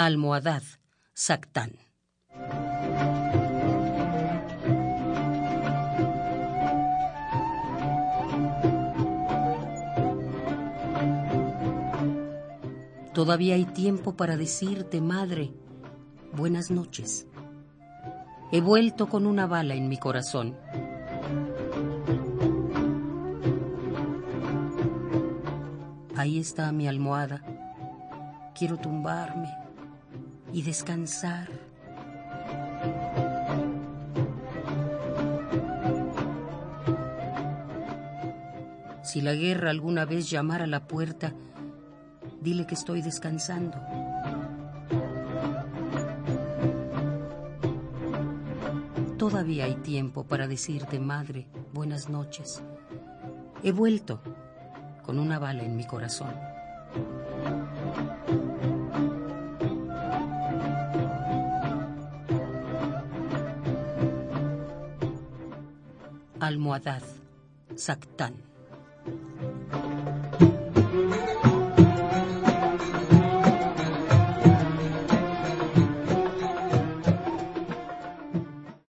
Almohadad, Sactán. Todavía hay tiempo para decirte, madre, buenas noches. He vuelto con una bala en mi corazón. Ahí está mi almohada. Quiero tumbarme y descansar. Si la guerra alguna vez llamara a la puerta, dile que estoy descansando. Todavía hay tiempo para decirte, madre, buenas noches. He vuelto con una bala en mi corazón. Almohadad, Sactán.